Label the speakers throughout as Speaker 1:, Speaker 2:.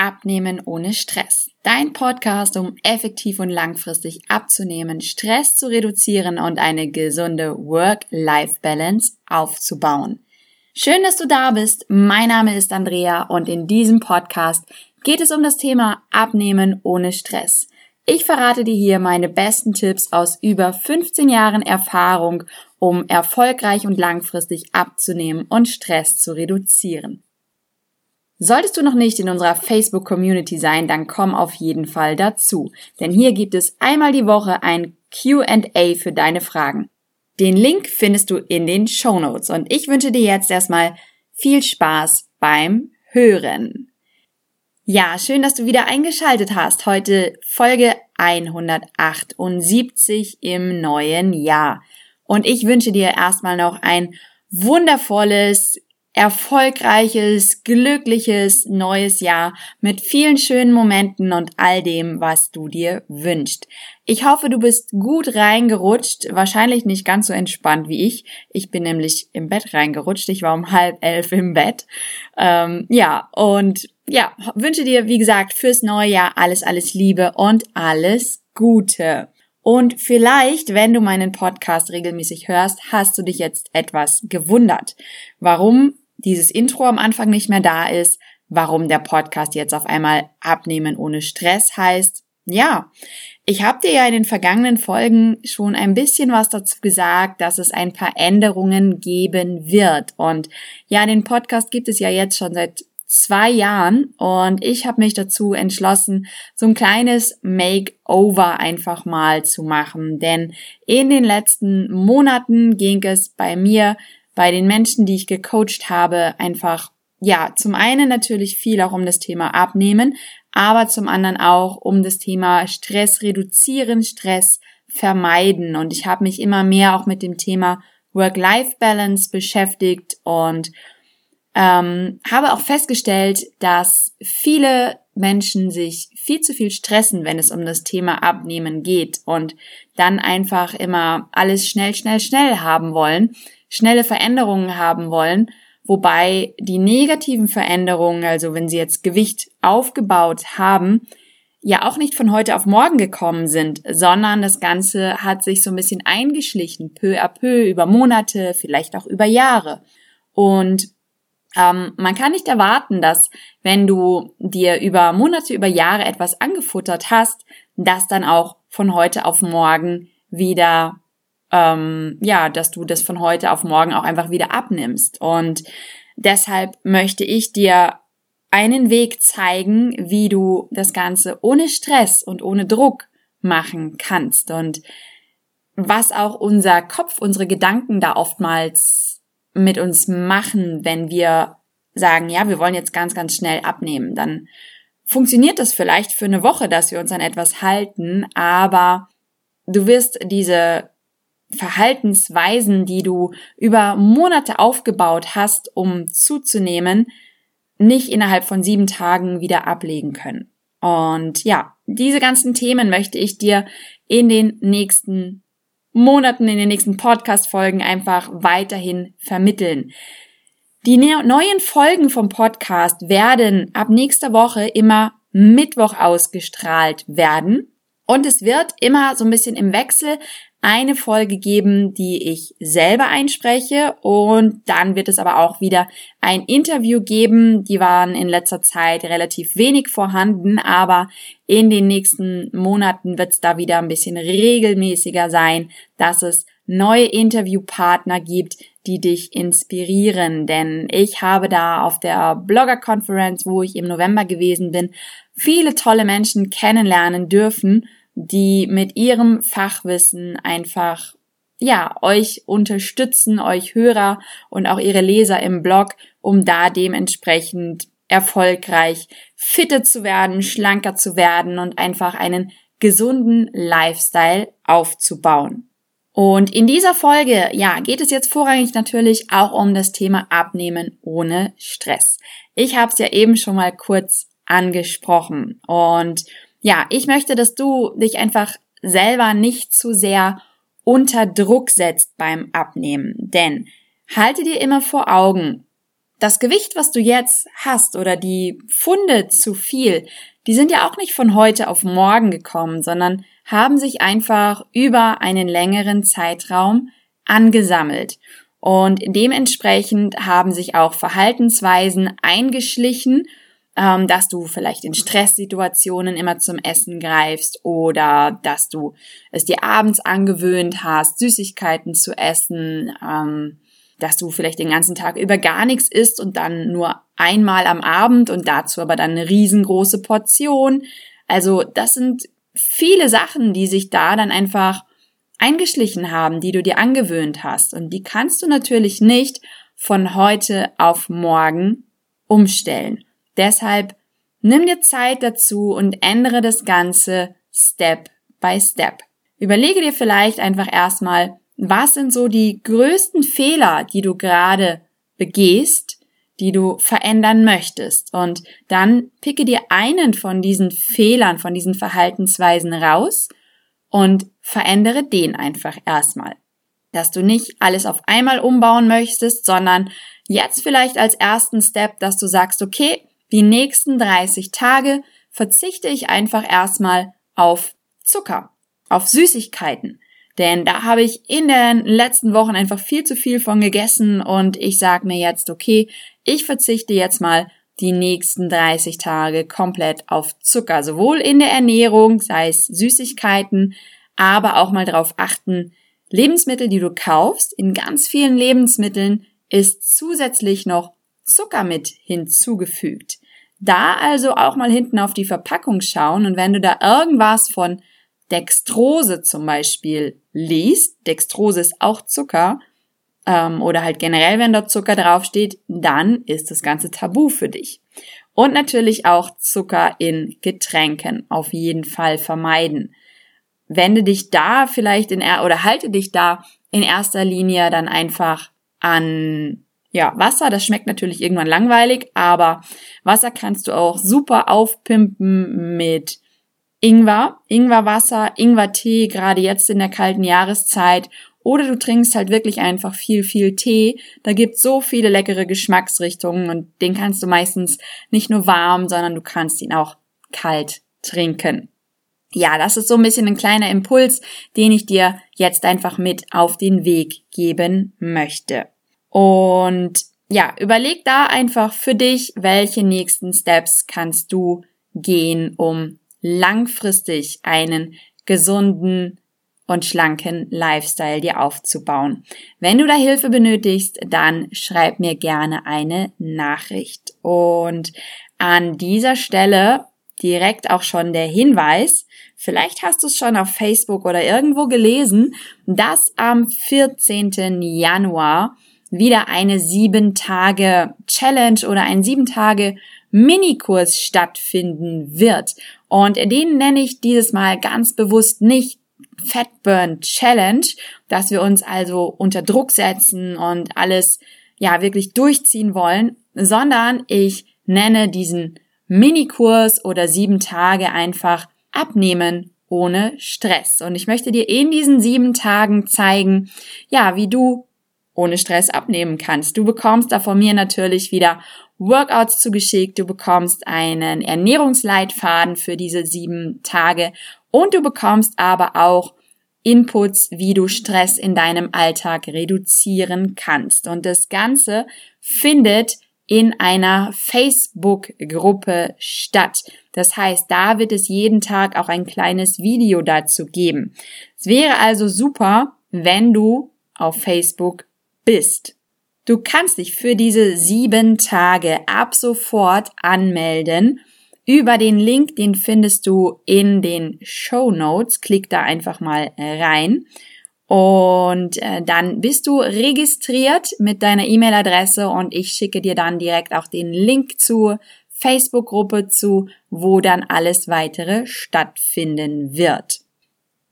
Speaker 1: Abnehmen ohne Stress. Dein Podcast, um effektiv und langfristig abzunehmen, Stress zu reduzieren und eine gesunde Work-Life-Balance aufzubauen. Schön, dass du da bist. Mein Name ist Andrea und in diesem Podcast geht es um das Thema Abnehmen ohne Stress. Ich verrate dir hier meine besten Tipps aus über 15 Jahren Erfahrung, um erfolgreich und langfristig abzunehmen und Stress zu reduzieren. Solltest du noch nicht in unserer Facebook-Community sein, dann komm auf jeden Fall dazu. Denn hier gibt es einmal die Woche ein QA für deine Fragen. Den Link findest du in den Show Notes und ich wünsche dir jetzt erstmal viel Spaß beim Hören. Ja, schön, dass du wieder eingeschaltet hast. Heute Folge 178 im neuen Jahr. Und ich wünsche dir erstmal noch ein wundervolles, erfolgreiches, glückliches neues Jahr mit vielen schönen Momenten und all dem, was du dir wünschst. Ich hoffe, du bist gut reingerutscht, wahrscheinlich nicht ganz so entspannt wie ich. Ich bin nämlich im Bett reingerutscht. Ich war um halb elf im Bett. Ähm, ja, und ja, wünsche dir, wie gesagt, fürs neue Jahr alles, alles Liebe und alles Gute. Und vielleicht, wenn du meinen Podcast regelmäßig hörst, hast du dich jetzt etwas gewundert. Warum dieses Intro am Anfang nicht mehr da ist, warum der Podcast jetzt auf einmal Abnehmen ohne Stress heißt. Ja, ich habe dir ja in den vergangenen Folgen schon ein bisschen was dazu gesagt, dass es ein paar Änderungen geben wird. Und ja, den Podcast gibt es ja jetzt schon seit zwei Jahren und ich habe mich dazu entschlossen, so ein kleines Makeover einfach mal zu machen. Denn in den letzten Monaten ging es bei mir bei den Menschen, die ich gecoacht habe, einfach, ja, zum einen natürlich viel auch um das Thema Abnehmen, aber zum anderen auch um das Thema Stress reduzieren, Stress vermeiden. Und ich habe mich immer mehr auch mit dem Thema Work-Life-Balance beschäftigt und ähm, habe auch festgestellt, dass viele Menschen sich viel zu viel stressen, wenn es um das Thema Abnehmen geht und dann einfach immer alles schnell, schnell, schnell haben wollen, schnelle Veränderungen haben wollen, wobei die negativen Veränderungen, also wenn sie jetzt Gewicht aufgebaut haben, ja auch nicht von heute auf morgen gekommen sind, sondern das Ganze hat sich so ein bisschen eingeschlichen, peu à peu, über Monate, vielleicht auch über Jahre. Und ähm, man kann nicht erwarten, dass wenn du dir über Monate, über Jahre etwas angefuttert hast, dass dann auch von heute auf morgen wieder ähm, ja, dass du das von heute auf morgen auch einfach wieder abnimmst. Und deshalb möchte ich dir einen Weg zeigen, wie du das Ganze ohne Stress und ohne Druck machen kannst. Und was auch unser Kopf, unsere Gedanken da oftmals mit uns machen, wenn wir sagen, ja, wir wollen jetzt ganz, ganz schnell abnehmen, dann funktioniert das vielleicht für eine Woche, dass wir uns an etwas halten, aber du wirst diese Verhaltensweisen, die du über Monate aufgebaut hast, um zuzunehmen, nicht innerhalb von sieben Tagen wieder ablegen können. Und ja, diese ganzen Themen möchte ich dir in den nächsten Monaten, in den nächsten Podcast-Folgen einfach weiterhin vermitteln. Die ne-, neuen Folgen vom Podcast werden ab nächster Woche immer Mittwoch ausgestrahlt werden. Und es wird immer so ein bisschen im Wechsel eine Folge geben, die ich selber einspreche und dann wird es aber auch wieder ein Interview geben. Die waren in letzter Zeit relativ wenig vorhanden, aber in den nächsten Monaten wird es da wieder ein bisschen regelmäßiger sein, dass es neue Interviewpartner gibt, die dich inspirieren. Denn ich habe da auf der Blogger Conference, wo ich im November gewesen bin, viele tolle Menschen kennenlernen dürfen die mit ihrem Fachwissen einfach ja, euch unterstützen, euch Hörer und auch ihre Leser im Blog, um da dementsprechend erfolgreich fitter zu werden, schlanker zu werden und einfach einen gesunden Lifestyle aufzubauen. Und in dieser Folge, ja, geht es jetzt vorrangig natürlich auch um das Thema Abnehmen ohne Stress. Ich habe es ja eben schon mal kurz angesprochen und ja, ich möchte, dass du dich einfach selber nicht zu sehr unter Druck setzt beim Abnehmen. Denn halte dir immer vor Augen, das Gewicht, was du jetzt hast oder die Funde zu viel, die sind ja auch nicht von heute auf morgen gekommen, sondern haben sich einfach über einen längeren Zeitraum angesammelt. Und dementsprechend haben sich auch Verhaltensweisen eingeschlichen, ähm, dass du vielleicht in Stresssituationen immer zum Essen greifst oder dass du es dir abends angewöhnt hast, Süßigkeiten zu essen, ähm, dass du vielleicht den ganzen Tag über gar nichts isst und dann nur einmal am Abend und dazu aber dann eine riesengroße Portion. Also das sind viele Sachen, die sich da dann einfach eingeschlichen haben, die du dir angewöhnt hast. Und die kannst du natürlich nicht von heute auf morgen umstellen. Deshalb nimm dir Zeit dazu und ändere das Ganze Step by Step. Überlege dir vielleicht einfach erstmal, was sind so die größten Fehler, die du gerade begehst, die du verändern möchtest. Und dann picke dir einen von diesen Fehlern, von diesen Verhaltensweisen raus und verändere den einfach erstmal. Dass du nicht alles auf einmal umbauen möchtest, sondern jetzt vielleicht als ersten Step, dass du sagst, okay, die nächsten 30 Tage verzichte ich einfach erstmal auf Zucker, auf Süßigkeiten. Denn da habe ich in den letzten Wochen einfach viel zu viel von gegessen und ich sage mir jetzt, okay, ich verzichte jetzt mal die nächsten 30 Tage komplett auf Zucker, sowohl in der Ernährung, sei es Süßigkeiten, aber auch mal darauf achten, Lebensmittel, die du kaufst, in ganz vielen Lebensmitteln ist zusätzlich noch Zucker mit hinzugefügt. Da also auch mal hinten auf die Verpackung schauen und wenn du da irgendwas von Dextrose zum Beispiel liest, Dextrose ist auch Zucker, ähm, oder halt generell, wenn dort Zucker draufsteht, dann ist das Ganze tabu für dich. Und natürlich auch Zucker in Getränken auf jeden Fall vermeiden. Wende dich da vielleicht in, oder halte dich da in erster Linie dann einfach an ja, Wasser, das schmeckt natürlich irgendwann langweilig, aber Wasser kannst du auch super aufpimpen mit Ingwer, Ingwerwasser, Ingwertee, gerade jetzt in der kalten Jahreszeit oder du trinkst halt wirklich einfach viel, viel Tee. Da gibt's so viele leckere Geschmacksrichtungen und den kannst du meistens nicht nur warm, sondern du kannst ihn auch kalt trinken. Ja, das ist so ein bisschen ein kleiner Impuls, den ich dir jetzt einfach mit auf den Weg geben möchte. Und ja, überleg da einfach für dich, welche nächsten Steps kannst du gehen, um langfristig einen gesunden, und schlanken Lifestyle dir aufzubauen. Wenn du da Hilfe benötigst, dann schreib mir gerne eine Nachricht. Und an dieser Stelle direkt auch schon der Hinweis, vielleicht hast du es schon auf Facebook oder irgendwo gelesen, dass am 14. Januar wieder eine sieben Tage Challenge oder ein sieben Tage Minikurs stattfinden wird. Und den nenne ich dieses Mal ganz bewusst nicht Fat Burn Challenge, dass wir uns also unter Druck setzen und alles ja wirklich durchziehen wollen, sondern ich nenne diesen Minikurs oder sieben Tage einfach abnehmen ohne Stress. Und ich möchte dir in diesen sieben Tagen zeigen, ja, wie du ohne Stress abnehmen kannst. Du bekommst da von mir natürlich wieder Workouts zugeschickt, du bekommst einen Ernährungsleitfaden für diese sieben Tage und du bekommst aber auch Inputs, wie du Stress in deinem Alltag reduzieren kannst. Und das Ganze findet in einer Facebook-Gruppe statt. Das heißt, da wird es jeden Tag auch ein kleines Video dazu geben. Es wäre also super, wenn du auf Facebook bist. Du kannst dich für diese sieben Tage ab sofort anmelden über den Link, den findest du in den Show Notes. Klick da einfach mal rein. Und äh, dann bist du registriert mit deiner E-Mail-Adresse und ich schicke dir dann direkt auch den Link zur Facebook-Gruppe zu, wo dann alles weitere stattfinden wird.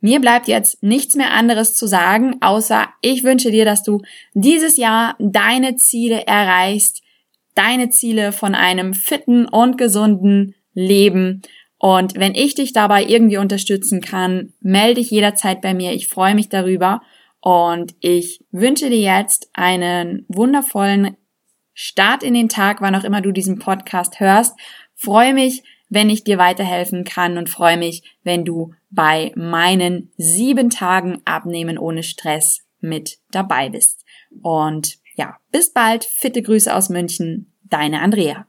Speaker 1: Mir bleibt jetzt nichts mehr anderes zu sagen, außer ich wünsche dir, dass du dieses Jahr deine Ziele erreichst, deine Ziele von einem fitten und gesunden Leben. Und wenn ich dich dabei irgendwie unterstützen kann, melde dich jederzeit bei mir. Ich freue mich darüber. Und ich wünsche dir jetzt einen wundervollen Start in den Tag, wann auch immer du diesen Podcast hörst. Freue mich, wenn ich dir weiterhelfen kann und freue mich, wenn du bei meinen sieben Tagen Abnehmen ohne Stress mit dabei bist. Und ja, bis bald. Fitte Grüße aus München. Deine Andrea.